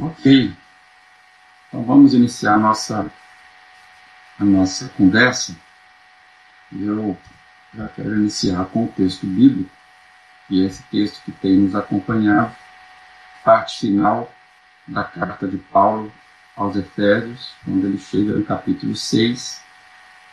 Ok. Então vamos iniciar a nossa, a nossa conversa. Eu já quero iniciar com o texto bíblico, e esse texto que tem nos acompanhado, parte final da carta de Paulo aos Efésios, quando ele chega no capítulo 6,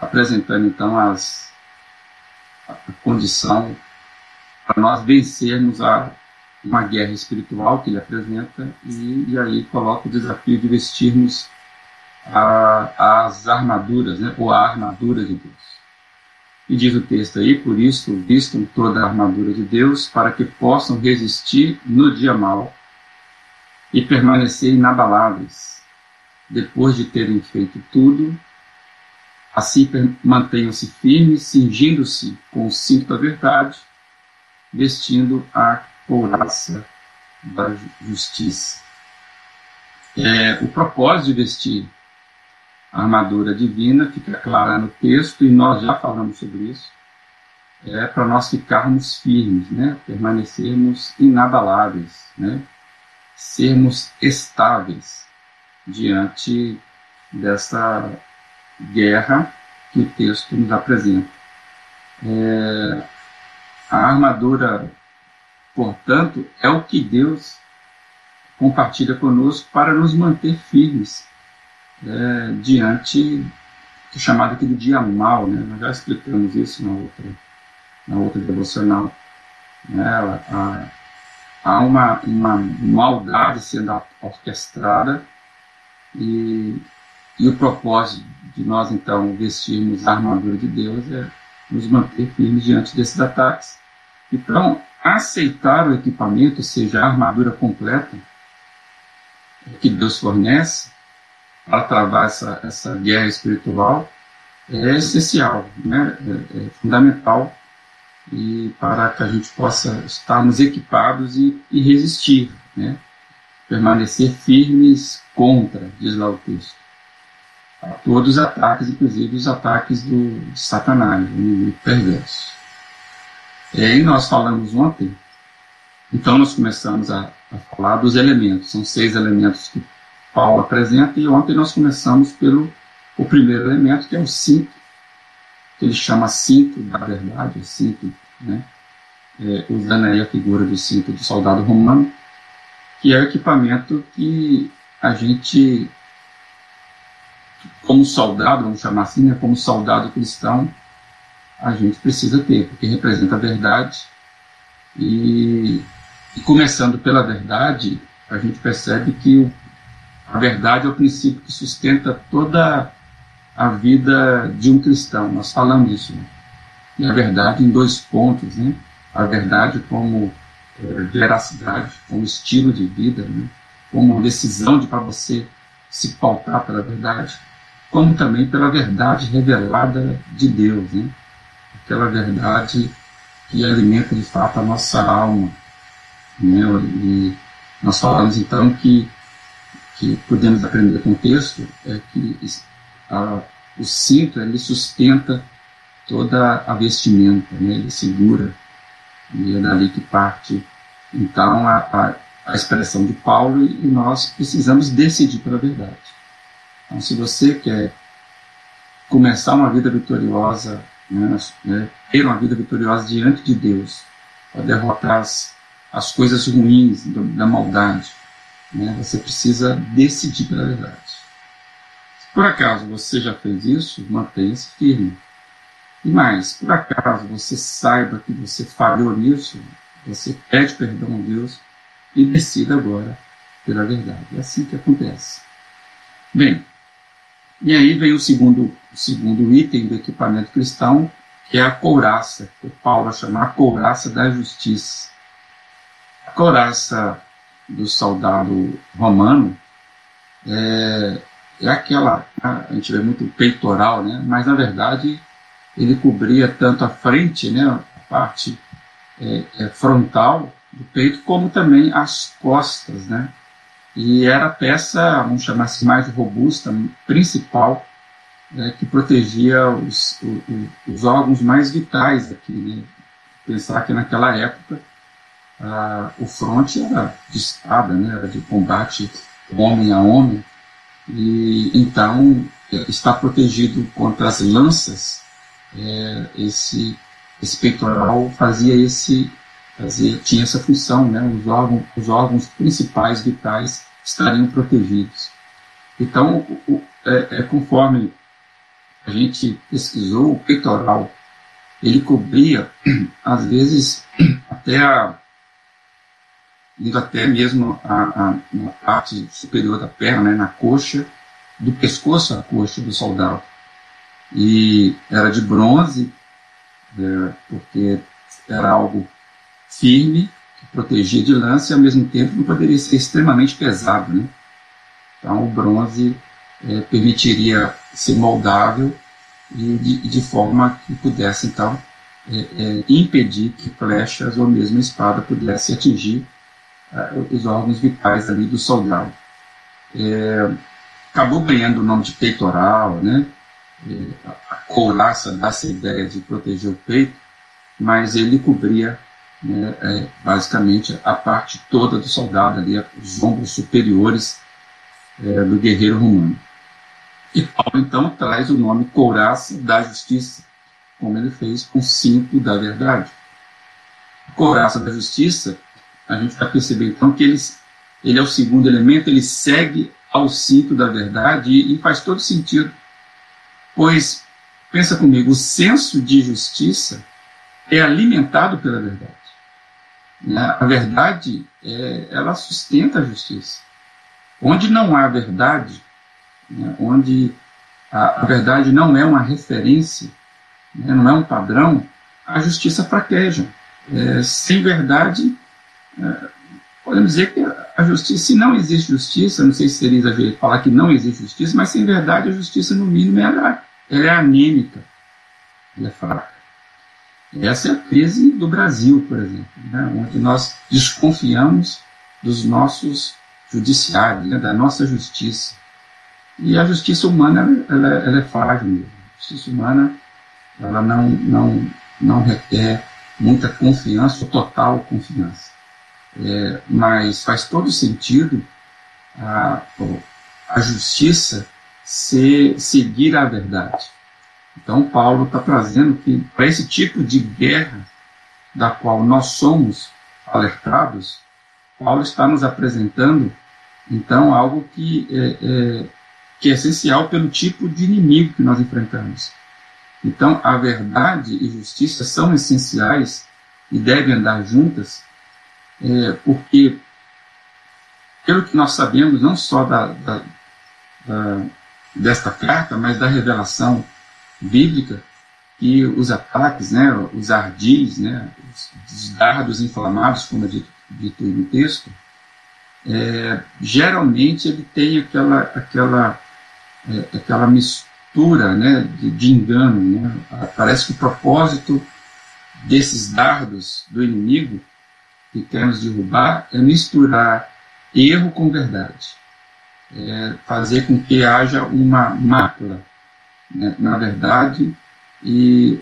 apresentando então as, a condição para nós vencermos a uma guerra espiritual que ele apresenta e, e aí coloca o desafio de vestirmos a, as armaduras, né, ou a armadura de Deus. E diz o texto aí, por isso vistam toda a armadura de Deus para que possam resistir no dia mau e permanecer inabaláveis, depois de terem feito tudo, assim mantenham-se firmes, cingindo-se com o cinto da verdade, vestindo a couraça da justiça. É, o propósito de vestir a armadura divina fica clara no texto e nós já falamos sobre isso. É para nós ficarmos firmes, né? permanecermos inabaláveis, né? sermos estáveis diante dessa guerra que o texto nos apresenta. É, a armadura Portanto, é o que Deus compartilha conosco para nos manter firmes é, diante do chamado aqui do dia mal. Né? Nós já explicamos isso na outra, na outra devocional. Né? Há, há uma, uma maldade sendo orquestrada e, e o propósito de nós, então, vestirmos a armadura de Deus é nos manter firmes diante desses ataques. Então, aceitar o equipamento, seja a armadura completa que Deus fornece para travar essa, essa guerra espiritual é essencial, né? é, é fundamental e para que a gente possa estarmos equipados e, e resistir, né? permanecer firmes contra, diz lá o texto, a todos os ataques, inclusive os ataques do, Satanás, o inimigo perverso. E aí nós falamos ontem, então nós começamos a, a falar dos elementos, são seis elementos que Paulo apresenta, e ontem nós começamos pelo o primeiro elemento, que é o cinto, que ele chama cinto da verdade, cinto, né? É, usando aí a figura do cinto do soldado romano, que é o equipamento que a gente, como soldado, vamos chamar assim, né, como soldado cristão, a gente precisa ter, porque representa a verdade. E, e começando pela verdade, a gente percebe que o, a verdade é o princípio que sustenta toda a vida de um cristão. Nós falamos isso. Né? E a verdade em dois pontos, né? A verdade como é, veracidade, como estilo de vida, né? como decisão de para você se pautar pela verdade, como também pela verdade revelada de Deus, né? Aquela verdade que alimenta de fato a nossa alma. Né? E nós falamos então que, que podemos aprender com o texto é que a, o cinto ele sustenta toda a vestimenta, né? ele segura, e é dali que parte então a, a, a expressão de Paulo e nós precisamos decidir pela verdade. Então, se você quer começar uma vida vitoriosa né, né, ter uma vida vitoriosa diante de Deus, para derrotar as, as coisas ruins do, da maldade. Né, você precisa decidir pela verdade. Se por acaso você já fez isso, mantenha-se firme. E mais, por acaso você saiba que você falhou nisso, você pede perdão a Deus e decida agora pela verdade. É assim que acontece. Bem, e aí vem o segundo, o segundo item do equipamento cristão, que é a couraça, que Paulo vai chamar a couraça da justiça. A couraça do soldado romano é, é aquela, a gente vê muito peitoral, né? mas na verdade ele cobria tanto a frente, né? a parte é, é, frontal do peito, como também as costas, né? E era a peça, vamos chamar assim, mais robusta, principal, né, que protegia os, os, os, órgãos mais vitais aqui. Né? Pensar que naquela época o fronte era de espada, né, era de combate homem a homem, e então está protegido contra as lanças. É, esse, esse peitoral fazia esse tinha essa função, né? Os órgãos, os órgãos principais vitais estariam protegidos. Então, o, é, é, conforme a gente pesquisou, o peitoral ele cobria, às vezes, até a indo até mesmo a, a, na parte superior da perna, né, na coxa, do pescoço à coxa do soldado. E era de bronze, é, porque era algo firme, que protegia de lance e ao mesmo tempo não poderia ser extremamente pesado. Né? Então o bronze é, permitiria ser moldável e de, de, forma que pudesse então é, é, impedir que flechas ou mesmo espada pudesse atingir uh, os órgãos vitais ali do soldado. É, acabou ganhando o nome de peitoral, né? É, a couraça dá essa ideia de proteger o peito, mas ele cobria né, é, basicamente a parte toda do soldado ali, os ombros superiores é, do guerreiro romano. E Paulo então traz o nome couraça da justiça, como ele fez com o cinto da verdade. Couraça da justiça, a gente vai perceber então que ele, ele é o segundo elemento, ele segue ao cinto da verdade e, e faz todo sentido, pois, pensa comigo, o senso de justiça é alimentado pela verdade. A verdade, é, ela sustenta a justiça. Onde não há verdade, né? onde a, a, verdade não é uma referência, né? não é um padrão, a justiça fraqueja. É, sem verdade, é, podemos dizer que a justiça, se não existe justiça, não sei se seria exagero falar que não existe justiça, mas sem verdade a justiça, no mínimo, ela, ela é anêmica, ela é fraca. Essa é a crise do Brasil, por exemplo, né, onde nós desconfiamos dos nossos judiciários, né, da nossa justiça. E a justiça humana ela, ela é frágil mesmo. A justiça humana ela não, não, não requer muita confiança ou total confiança. É, mas faz todo sentido a, a justiça seguir a verdade. Então, Paulo está trazendo que para esse tipo de guerra da qual nós somos alertados, Paulo está nos apresentando, então, algo que é, é, que é essencial pelo tipo de inimigo que nós enfrentamos. Então, a verdade e justiça são essenciais e devem andar juntas, é, porque, pelo que nós sabemos, não só da, da, da, desta carta, mas da revelação bíblica que os ataques, né, os ardis, né, os dardos inflamados, como é dito, dito no texto, é, geralmente ele tem aquela, aquela, é, aquela mistura né, de, de engano. Né? Parece que o propósito desses dardos do inimigo que queremos derrubar é misturar erro com verdade. É fazer com que haja uma mácula né, na verdade, e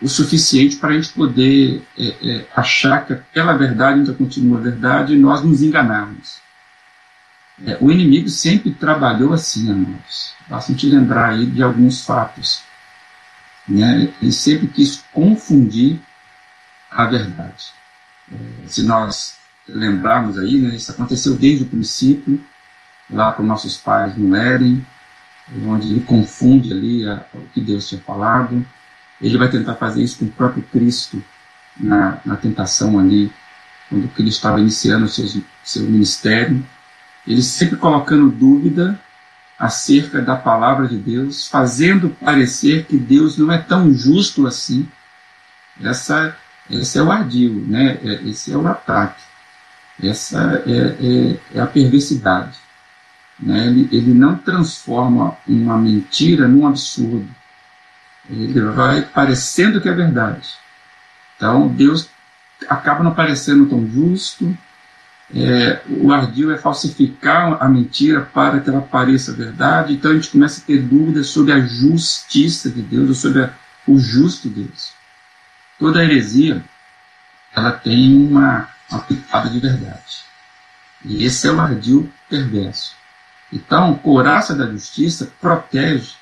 o suficiente para a gente poder é, é, achar que aquela verdade ainda continua verdade e nós nos enganarmos. É, o inimigo sempre trabalhou assim, amados. Basta te lembrar aí de alguns fatos. Né? Ele sempre quis confundir a verdade. É, se nós lembrarmos aí, né, isso aconteceu desde o princípio, lá com nossos pais no Éden, onde ele confunde ali a, o que Deus tinha falado. Ele vai tentar fazer isso com o próprio Cristo na, na tentação ali, quando Cristo estava iniciando o seu, seu ministério. Ele sempre colocando dúvida acerca da palavra de Deus, fazendo parecer que Deus não é tão justo assim. Essa, esse é o ardil, né? É, esse é o ataque. Essa é, é, é a perversidade. Né? Ele, ele não transforma uma mentira num absurdo. Ele vai parecendo que é verdade. Então, Deus acaba não parecendo tão justo. É, o ardil é falsificar a mentira para que ela pareça verdade. Então, a gente começa a ter dúvidas sobre a justiça de Deus, ou sobre a, o justo Deus. Toda heresia ela tem uma, uma pitada de verdade. E esse é o ardil perverso. Então, couraça da justiça protege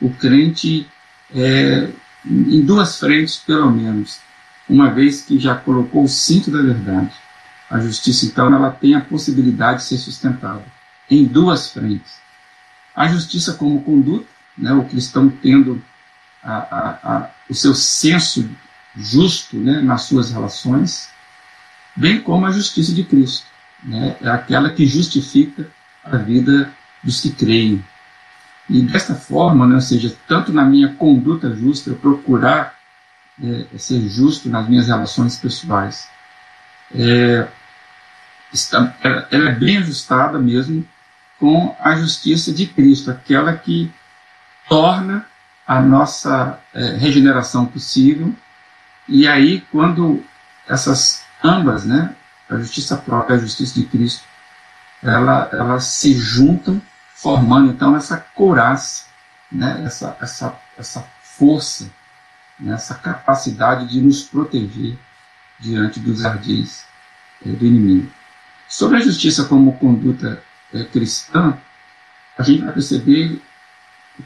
o crente é, em duas frentes, pelo menos, uma vez que já colocou o cinto da verdade. A justiça, então, ela tem a possibilidade de ser sustentada em duas frentes. A justiça como conduta, né, o cristão tendo a, a, a, o seu senso justo né, nas suas relações, bem como a justiça de Cristo. Né, é aquela que justifica a vida dos que creem. E desta forma, né, ou seja, tanto na minha conduta justa, procurar é, ser justo nas minhas relações pessoais, é, está, ela, ela é bem ajustada mesmo com a justiça de Cristo, aquela que torna a nossa é, regeneração possível. E aí, quando essas ambas, né, a justiça própria e a justiça de Cristo, ela, elas se juntam, formando então essa couraça, né, essa, essa, essa força, né, essa capacidade de nos proteger diante dos ardis é, do inimigo. Sobre a justiça como conduta é, cristã, a gente vai perceber,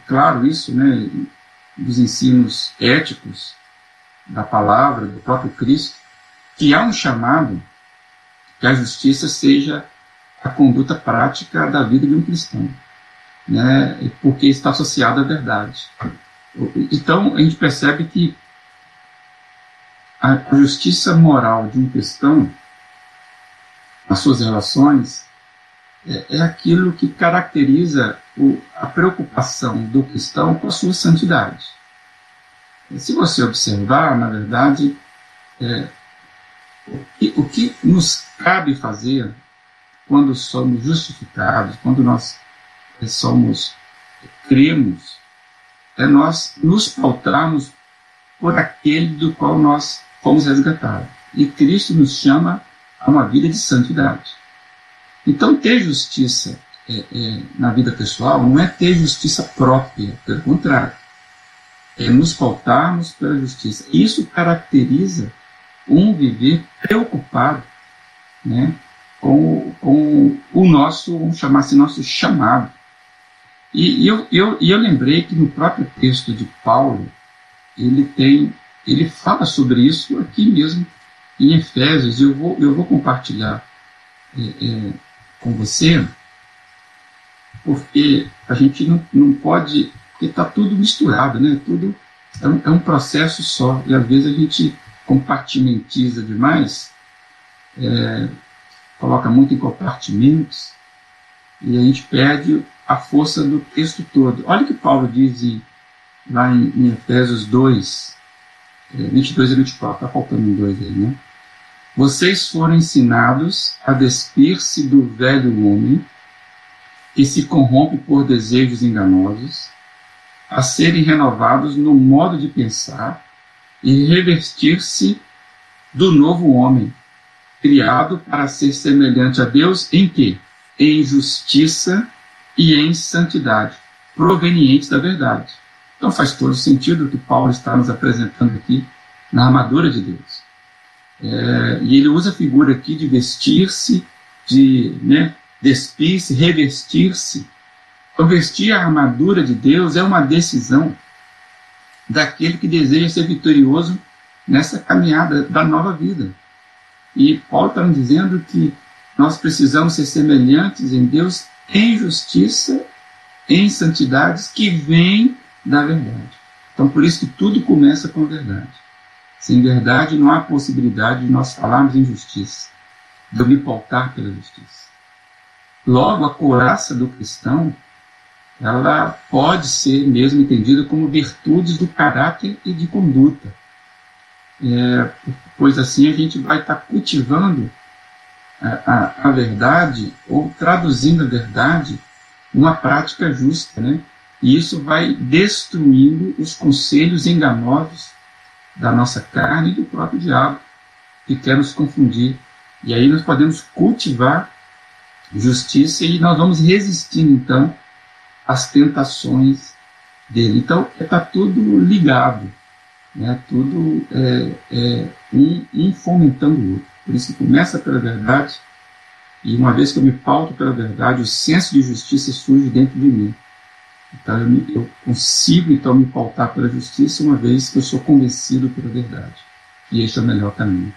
claro, isso, né, dos ensinos éticos da palavra, do próprio Cristo, que há um chamado que a justiça seja a conduta prática da vida de um cristão, né, porque está associada à verdade. Então, a gente percebe que a justiça moral de um cristão, as suas relações, é, é aquilo que caracteriza o, a preocupação do cristão com a sua santidade. Se você observar, na verdade, é, o, que, o que nos cabe fazer quando somos justificados, quando nós somos, cremos, é nós nos pautarmos por aquele do qual nós fomos resgatados. E Cristo nos chama a uma vida de santidade. Então, ter justiça é, é, na vida pessoal não é ter justiça própria, pelo contrário. É nos pautarmos pela justiça. Isso caracteriza um viver preocupado né, com, com o nosso, vamos chamar assim, nosso chamado. E, e eu, eu, eu lembrei que no próprio texto de Paulo, ele tem, ele fala sobre isso aqui mesmo em Efésios, eu vou, eu vou compartilhar é, é, com você, porque a gente não, não pode, porque está tudo misturado, né? Tudo é um, é um, processo só, e às vezes a gente compartimentiza demais, é, coloca muito em compartimentos, e a gente perde a força do texto todo. Olha o que Paulo diz em, lá em, em Efésios 2, 22 e 24, está faltando um 2 aí, né? Vocês foram ensinados a despir-se do velho homem, que se corrompe por desejos enganosos, a serem renovados no modo de pensar e revestir-se do novo homem, criado para ser semelhante a Deus em que? Em justiça e em santidade, provenientes da verdade. Então faz todo sentido o que Paulo está nos apresentando aqui na armadura de Deus. É, e ele usa a figura aqui de vestir-se, de né, despir-se, revestir-se. Então, vestir a armadura de Deus é uma decisão daquele que deseja ser vitorioso nessa caminhada da nova vida. E Paulo está dizendo que nós precisamos ser semelhantes em Deus em justiça, em santidades que vêm da verdade. Então, por isso que tudo começa com verdade. Sem verdade, não há possibilidade de nós falarmos em justiça, de eu me pautar pela justiça. Logo, a couraça do cristão, ela pode ser mesmo entendida como virtudes do caráter e de conduta. É, pois assim a gente vai estar cultivando a, a, a, verdade ou traduzindo a verdade numa prática justa, né? E isso vai destruindo os conselhos enganosos da nossa carne e do próprio diabo, que quer nos confundir. E aí nós podemos cultivar justiça e nós vamos resistindo, então, às tentações dele. Então, está tudo ligado, né? tudo é, é um, um, fomentando o outro. Por isso que começa pela verdade E uma vez que eu me pauto pela verdade, o senso de justiça surge dentro de mim. Então eu, me, eu consigo então me pautar pela justiça uma vez que eu sou convencido pela verdade. E este é o melhor caminho.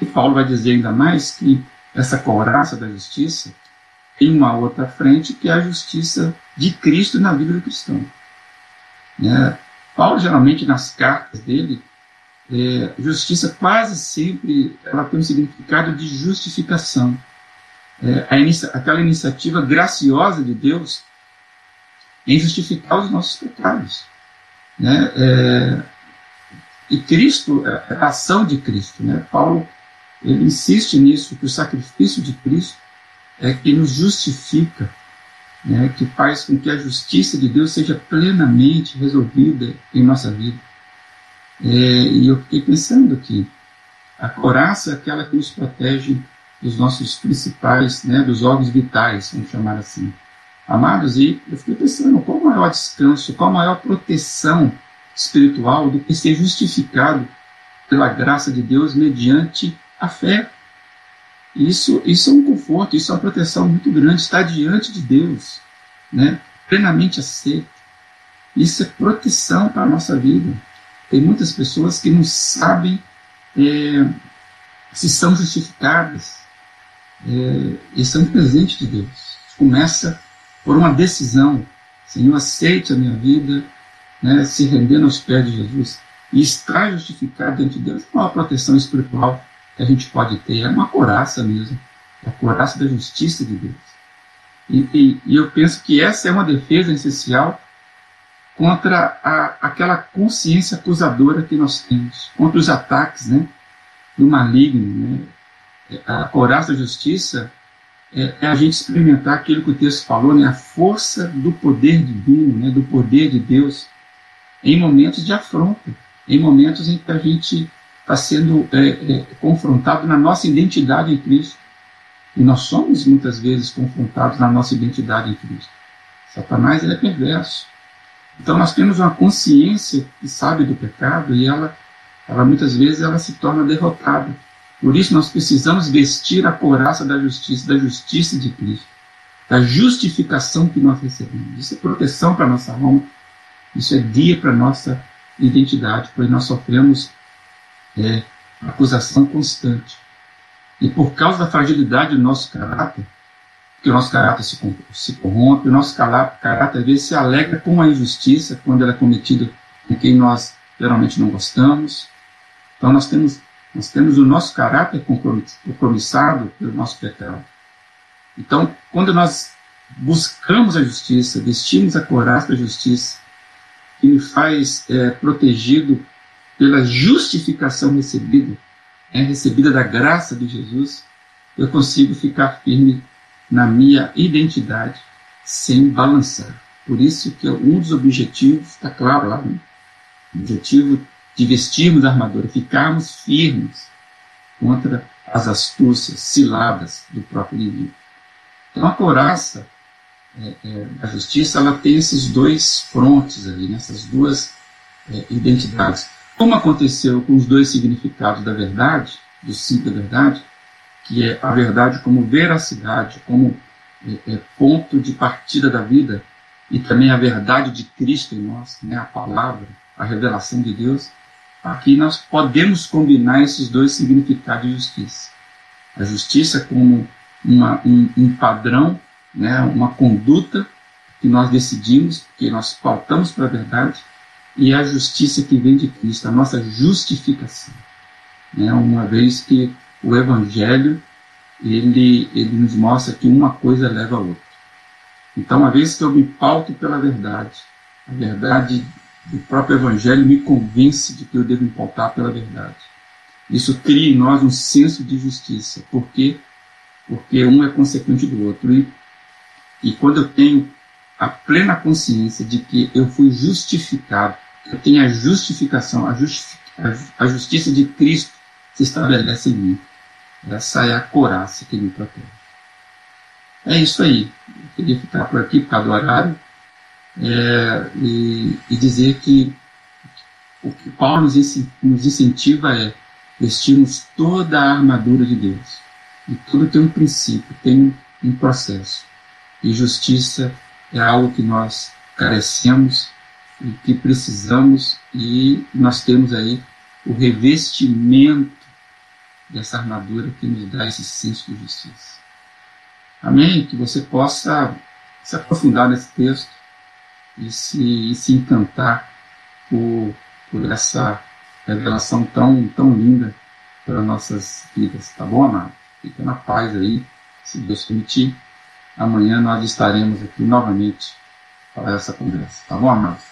E Paulo vai dizer ainda mais que essa couraça da justiça tem uma outra frente que é a justiça de Cristo na vida do cristão. Né? Paulo geralmente nas cartas dele é, justiça quase sempre ela tem um significado de justificação. É, inicia, aquela iniciativa graciosa de Deus em justificar os nossos pecados. Né? É, e Cristo, é, a ação de Cristo. Né? Paulo ele insiste nisso, que o sacrifício de Cristo é que nos justifica, né? que faz com que a justiça de Deus seja plenamente resolvida em nossa vida. É, e eu fiquei pensando que a coraça é aquela que nos protege dos nossos principais, né, dos órgãos vitais, vamos chamar assim. Amados, e eu fiquei pensando, qual o maior descanso, qual a maior proteção espiritual do que ser justificado pela graça de Deus mediante a fé? Isso, isso é um conforto, isso é uma proteção muito grande, estar diante de Deus, né, plenamente aceito. Isso é proteção para a nossa vida. Tem muitas pessoas que não sabem é, se são justificadas. É, isso é um de Deus. Começa por uma decisão. Senhor, aceite a minha vida, né, se rendendo aos pés de Jesus e estar justificado diante de Deus. É uma proteção espiritual que a gente pode ter, é uma coraça mesmo, é a coraça da justiça de Deus. E, e, e eu penso que essa é uma defesa essencial contra a, aquela consciência acusadora que nós temos, contra os ataques né, do maligno. Né? A coraça da justiça é, é, a gente experimentar aquilo que o texto falou, né, a força do poder divino, né, do poder de Deus, em momentos de afronta, em momentos em que a gente está sendo é, é, confrontado na nossa identidade em Cristo. E nós somos muitas vezes confrontados na nossa identidade em Cristo. Satanás ele é perverso. Então nós temos uma consciência que sabe do pecado e ela, ela muitas vezes ela se torna derrotada. Por isso nós precisamos vestir a couraça da justiça, da justiça de Cristo, da justificação que nós recebemos. Isso é proteção para nossa alma, isso é guia para nossa identidade, pois nós sofremos é, acusação constante. E por causa da fragilidade do nosso caráter, que o nosso caráter se, se corrompe, o nosso caráter às vezes se alegra com a injustiça quando ela é cometida com quem nós geralmente não gostamos. Então nós temos nós temos o nosso caráter compromissado pelo nosso pecado. Então, quando nós buscamos a justiça, vestimos a coragem da justiça, que nos faz é, protegido pela justificação recebida, é, recebida da graça de Jesus, eu consigo ficar firme na minha identidade sem balançar. Por isso que um dos objetivos, está claro lá, né? o objetivo de vestirmos a armadura, ficarmos firmes contra as astúcias, ciladas do próprio inimigo. Então a coraça, é, é, a justiça, ela tem esses dois frontes ali, nessas né? duas é, identidades. Como aconteceu com os dois significados da verdade, do sim da verdade, que é a verdade como veracidade, como é, é, ponto de partida da vida, e também a verdade de Cristo em nós, né, a palavra, a revelação de Deus, Aqui nós podemos combinar esses dois significados de justiça. A justiça como uma, um, um padrão, né, uma conduta que nós decidimos, que nós pautamos para a verdade, e a justiça que vem de Cristo, a nossa justificação. Né, uma vez que o Evangelho ele, ele nos mostra que uma coisa leva a outra. Então, uma vez que eu me pauto pela verdade, a verdade o próprio Evangelho me convence de que eu devo me pautar pela verdade. Isso cria em nós um senso de justiça. Por quê? Porque um é consequente do outro. E, e quando eu tenho a plena consciência de que eu fui justificado, eu tenho a justificação, a, justi a, justiça de Cristo se estabelece em mim. Essa é a coraça que me protege. É isso aí. Eu queria ficar por aqui por causa do horário é, e, e, dizer que o que Paulo nos incentiva é vestirmos toda a armadura de Deus. E tudo tem um princípio, tem um processo. E justiça é algo que nós carecemos e que precisamos, e nós temos aí o revestimento dessa armadura que nos dá esse senso de justiça. Amém? Que você possa se aprofundar nesse texto e se, e se encantar por, por essa revelação tão, tão linda para nossas vidas, tá bom, amado? Fica na paz aí, se Deus permitir. Amanhã nós estaremos aqui novamente para essa conversa, tá bom, amados?